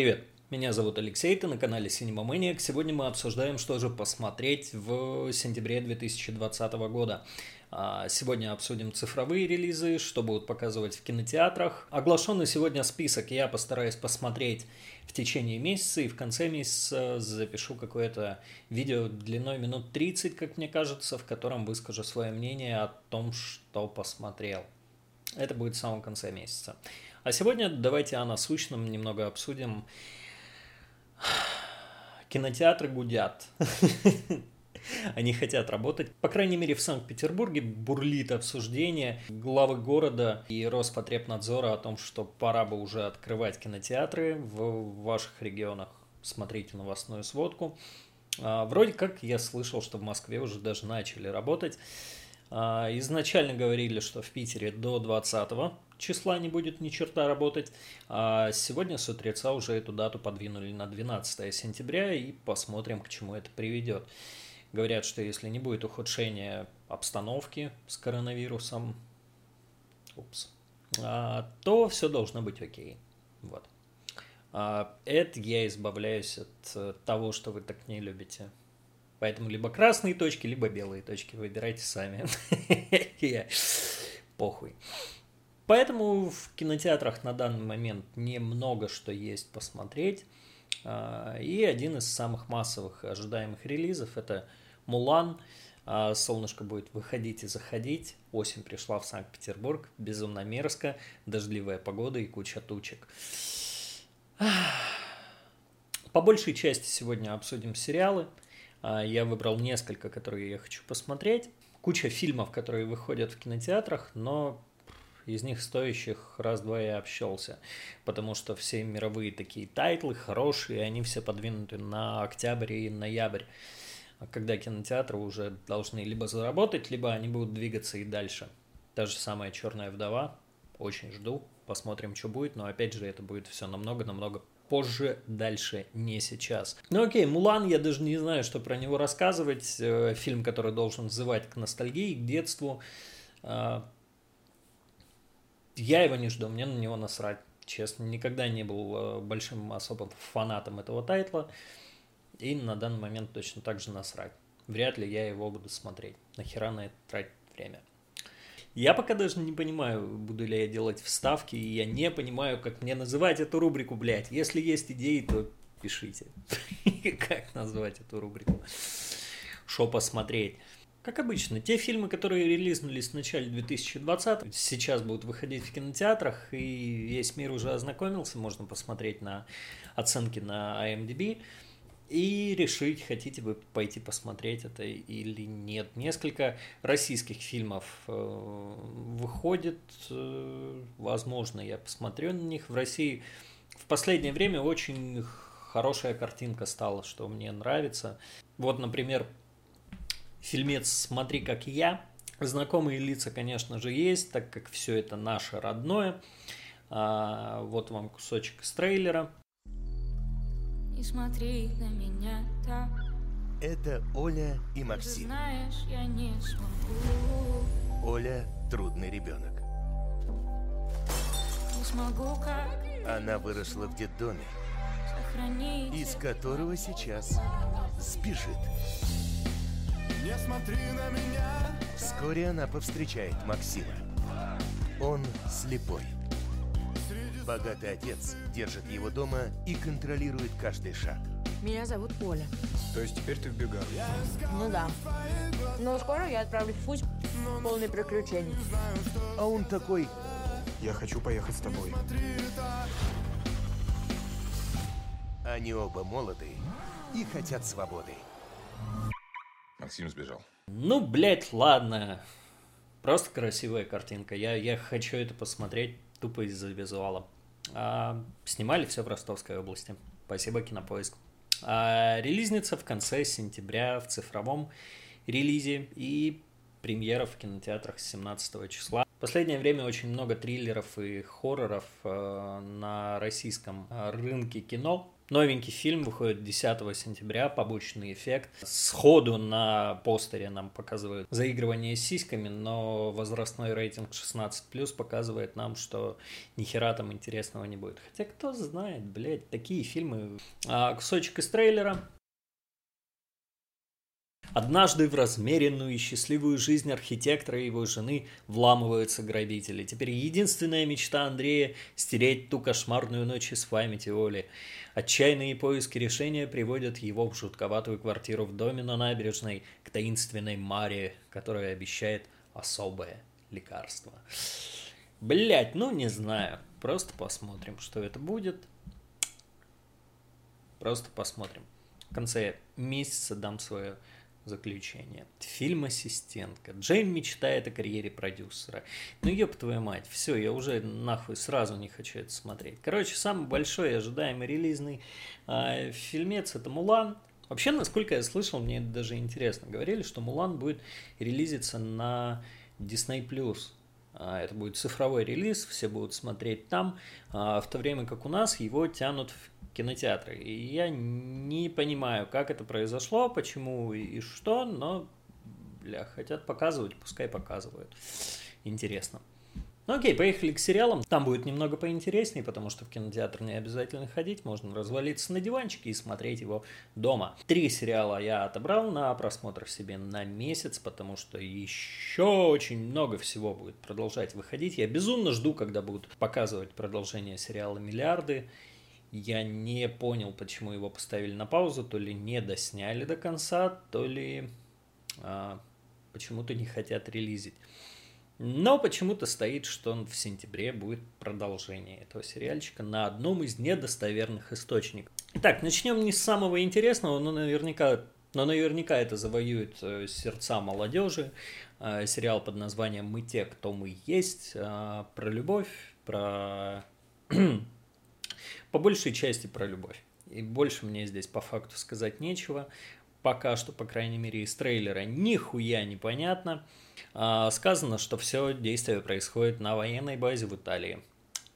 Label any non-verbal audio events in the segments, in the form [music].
Привет, меня зовут Алексей, ты на канале Cinema Maniac. Сегодня мы обсуждаем, что же посмотреть в сентябре 2020 года. А, сегодня обсудим цифровые релизы, что будут показывать в кинотеатрах. Оглашенный сегодня список я постараюсь посмотреть в течение месяца, и в конце месяца запишу какое-то видео длиной минут 30, как мне кажется, в котором выскажу свое мнение о том, что посмотрел. Это будет в самом конце месяца. А сегодня давайте о насущном немного обсудим. Кинотеатры гудят. [laughs] Они хотят работать. По крайней мере, в Санкт-Петербурге бурлит обсуждение главы города и Роспотребнадзора о том, что пора бы уже открывать кинотеатры в ваших регионах. Смотрите новостную сводку. А, вроде как я слышал, что в Москве уже даже начали работать. А, изначально говорили, что в Питере до 20 числа не будет ни черта работать, а сегодня с утреца уже эту дату подвинули на 12 сентября и посмотрим, к чему это приведет. Говорят, что если не будет ухудшения обстановки с коронавирусом, упс, а, то все должно быть окей. Вот. А, это я избавляюсь от того, что вы так не любите. Поэтому либо красные точки, либо белые точки. Выбирайте сами. [laughs] Похуй. Поэтому в кинотеатрах на данный момент немного что есть посмотреть. А, и один из самых массовых ожидаемых релизов это Мулан. А, солнышко будет выходить и заходить. Осень пришла в Санкт-Петербург. Безумно мерзко. Дождливая погода и куча тучек. По большей части сегодня обсудим сериалы. А, я выбрал несколько, которые я хочу посмотреть. Куча фильмов, которые выходят в кинотеатрах, но из них стоящих раз-два и обчёлся, потому что все мировые такие title ы хорошие, они все подвинуты на октябрь и ноябрь, когда кинотеатры уже должны либо заработать, либо они будут двигаться и дальше. Та же самая «Черная вдова», очень жду, посмотрим, что будет, но опять же это будет все намного-намного позже, дальше, не сейчас. Ну окей, Мулан, я даже не знаю, что про него рассказывать. Э, фильм, который должен взывать к ностальгии, к детству. А, я его не жду, мне на него насрать. Честно, никогда не был э, большим особым фанатом этого тайтла. И на данный момент точно так же насрать. Вряд ли я его буду смотреть. Нахера на это тратить время. Я пока даже не понимаю, буду ли я делать вставки, и я не понимаю, как мне называть эту рубрику, блядь. Если есть идеи, то пишите. [laughs] Как назвать эту рубрику? Что посмотреть? Как обычно, те фильмы, которые релизнулись в начале 2020 сейчас будут выходить в кинотеатрах, и весь мир уже ознакомился, можно посмотреть на оценки на IMDb и решить, хотите вы пойти посмотреть это или нет. Несколько российских фильмов э, выходит, э, возможно, я посмотрю на них. В России в последнее время очень хорошая картинка стала, что мне нравится. Вот, например, фильмец «Смотри, как я». Знакомые лица, конечно же, есть, так как все это наше родное. А, вот вам кусочек из трейлера. Не смотри на меня так. Это Оля и Максим. Ты знаешь, я не смогу. Оля – трудный ребенок. Не смогу как Она выросла в детдоме, сохранить. из которого сейчас сбежит. Не смотри на меня, Вскоре она повстречает Максима. Он слепой. Богатый отец держит его дома и контролирует каждый шаг. Меня зовут Оля. То есть теперь ты в бегах? Ну да. Но скоро я отправлюсь в путь полный приключений. А он такой Я хочу поехать с тобой. Они оба молоды и хотят свободы. Максим сбежал. Ну, блядь, ладно. Просто красивая картинка. Я, я хочу это посмотреть тупо из-за визуала. А, снимали все в Ростовской области. Спасибо, Кинопоиск. А, релизница в конце сентября в цифровом релизе и премьера в кинотеатрах 17 числа. Последнее время очень много триллеров и хорроров э, на российском э, рынке кино. Новенький фильм выходит 10 сентября, побочный эффект. Сходу на постере нам показывают заигрывание с сиськами, но возрастной рейтинг 16+, показывает нам, что ни хера там интересного не будет. Хотя кто знает, блядь, такие фильмы. А, кусочек из трейлера. Однажды в размеренную и счастливую жизнь архитектора и его жены вламываются грабители. Теперь единственная мечта Андрея – стереть ту кошмарную ночь из памяти Оли. Отчаянные поиски решения приводят его в жутковатую квартиру в доме на набережной к таинственной Маре, которая обещает особое лекарство. Блять, ну не знаю. Просто посмотрим, что это будет. Просто посмотрим. В конце месяца дам свое заключение. Фильм «Ассистентка». Джейн мечтает о карьере продюсера. Ну, ёб твою мать, все, я уже нахуй сразу не хочу это смотреть. Короче, самый большой ожидаемый релизный э, фильмец – это «Мулан». Вообще, насколько я слышал, мне это даже интересно. Говорили, что «Мулан» будет релизиться на Disney+. А, это будет цифровой релиз, все будут смотреть там, а, в то время как у нас его тянут в кинотеатры. И я не понимаю, как это произошло, почему и что, но, бля, хотят показывать, пускай показывают. Интересно. Ну окей, поехали к сериалам. Там будет немного поинтереснее, потому что в кинотеатр не обязательно ходить, можно развалиться на диванчике и смотреть его дома. Три сериала я отобрал на просмотр себе на месяц, потому что еще очень много всего будет продолжать выходить. Я безумно жду, когда будут показывать продолжение сериала «Миллиарды». Я не понял, почему его поставили на паузу, то ли не досняли до конца, то ли а, почему-то не хотят релизить. Но почему-то стоит, что он в сентябре будет продолжение этого сериальчика на одном из недостоверных источников. Итак, начнем не с самого интересного, но наверняка, но наверняка это завоюет э, сердца молодежи. Э, сериал под названием «Мы те, кто мы есть», э, про любовь, про [clears throat] по большей части про любовь. И больше мне здесь по факту сказать нечего. Пока что, по крайней мере, из трейлера нихуя непонятно. А, сказано, что все действие происходит на военной базе в Италии,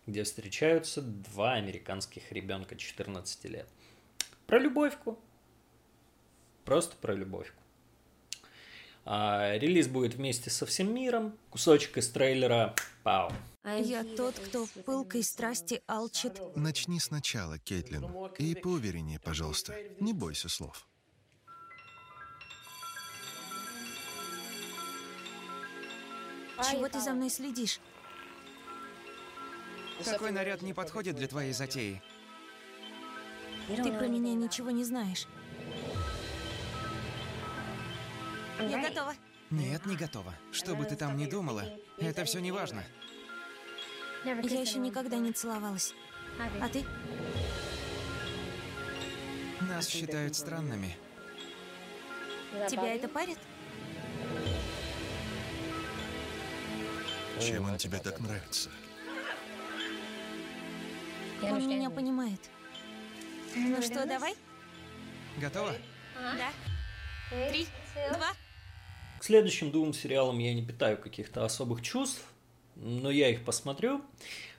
где встречаются два американских ребенка 14 лет. Про любовьку. Просто про любовьку. А, релиз будет вместе со всем миром. Кусочек из трейлера. Пау. Я тот, кто в пылкой страсти алчит. Начни сначала, Кейтлин. И поувереннее, пожалуйста. Не бойся слов. Чего ты за мной следишь? Такой наряд не подходит для твоей затеи. Ты про меня ничего не знаешь. Я готова. Нет, не готова. Что бы ты там ни думала, это все не важно. Я еще никогда не целовалась. А ты? Нас считают странными. Тебя это парит? Чем он тебе так нравится? Он меня понимает. Ну что, давай? Готова? Да. Три, два. К следующим двум сериалам я не питаю каких-то особых чувств, но я их посмотрю.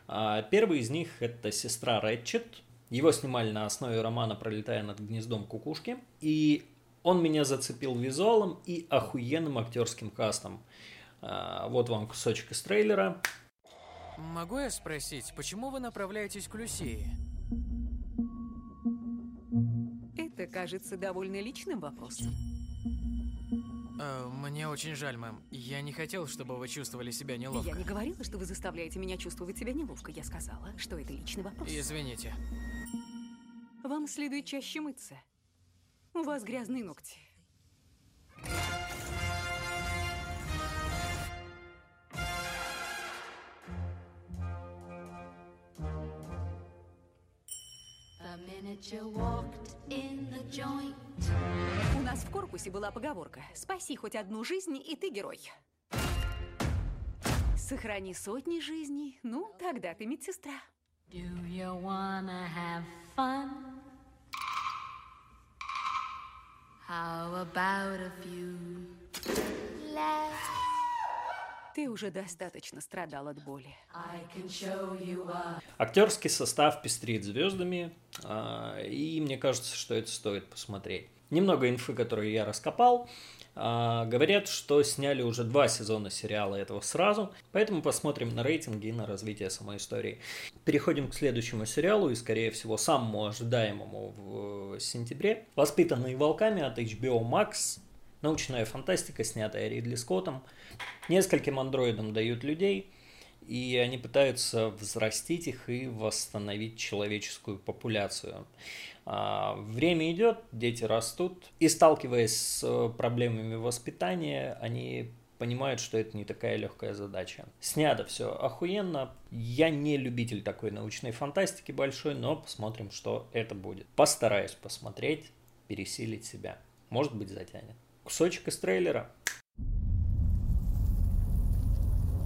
А, первый из них – это «Сестра Рэтчет». Его снимали на основе романа «Пролетая над гнездом кукушки». И он меня зацепил визуалом и охуенным актерским кастом. А, вот вам кусочек из трейлера. Могу я спросить, почему вы направляетесь к Люсии? Это кажется довольно личным вопросом. Э, мне очень жаль, мэм. Я не хотел, чтобы вы чувствовали себя неловко. Я не говорила, что вы заставляете меня чувствовать себя неловко. Я сказала, что это личный вопрос. Извините. Вам следует чаще мыться. У вас грязные ногти. У нас в корпусе была поговорка «Спаси хоть одну жизнь, и ты герой». Сохрани сотни жизней, ну, тогда ты медсестра. Do you wanna have fun? How about a few laughs? Ты уже достаточно страдал от боли. Актерский состав пестрит звездами, а, и мне кажется, что это стоит посмотреть. Немного инфы, которую я раскопал. А, говорят, что сняли уже два сезона сериала этого сразу, поэтому посмотрим на рейтинги и на развитие самой истории. Переходим к следующему сериалу и, скорее всего, самому ожидаемому в сентябре. «Воспитанные волками» от HBO Max. Научная фантастика, снятая Ридли Скоттом. Нескольким андроидам дают людей, и они пытаются взрастить их и восстановить человеческую популяцию. А, время идет, дети растут, и сталкиваясь с э, проблемами воспитания, они понимают, что это не такая легкая задача. Снято все охуенно. Я не любитель такой научной фантастики большой, но посмотрим, что это будет. Постараюсь посмотреть, пересилить себя. Может быть, затянет. Кусочек из трейлера.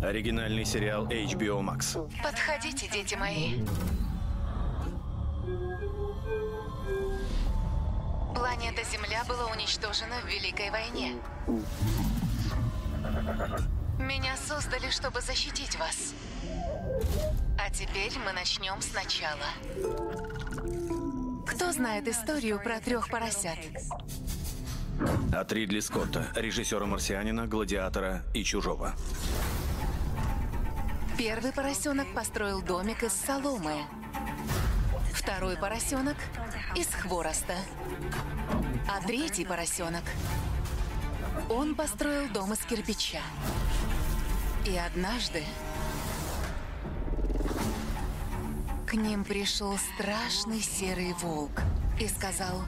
Оригинальный сериал HBO Max. Подходите, дети мои. Планета Земля была уничтожена в Великой войне. Меня создали, чтобы защитить вас. А теперь мы начнем сначала. Кто знает историю про трех поросят? От Ридли Скотта, режиссера «Марсианина», «Гладиатора» и «Чужого». Первый поросенок построил домик из соломы. Второй поросенок из хвороста. А третий поросенок, он построил дом из кирпича. И однажды к ним пришел страшный серый волк и сказал,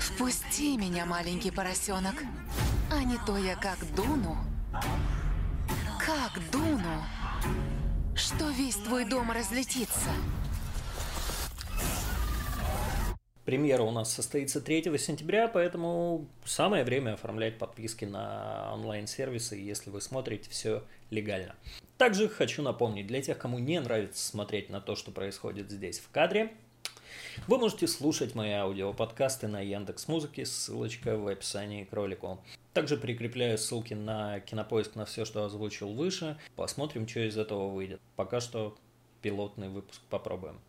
«Впусти меня, маленький поросенок, а не то я как дуну, как дуну, что весь твой дом разлетится». Премьера у нас состоится 3 сентября, поэтому самое время оформлять подписки на онлайн-сервисы, если вы смотрите все легально. Также хочу напомнить, для тех, кому не нравится смотреть на то, что происходит здесь в кадре, вы можете слушать мои аудиоподкасты на Яндекс Музыке, ссылочка в описании к ролику. Также прикрепляю ссылки на кинопоиск на все, что озвучил выше. Посмотрим, что из этого выйдет. Пока что пилотный выпуск попробуем.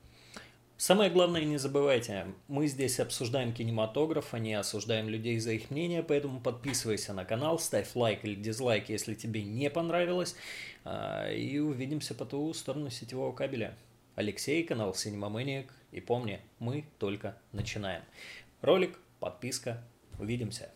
Самое главное, не забывайте, мы здесь обсуждаем кинематограф, а не осуждаем людей за их мнение, поэтому подписывайся на канал, ставь лайк или дизлайк, если тебе не понравилось, а, и увидимся по ту сторону сетевого кабеля. Алексей, канал Cinema Maniac, и помни, мы только начинаем. Ролик, подписка, увидимся.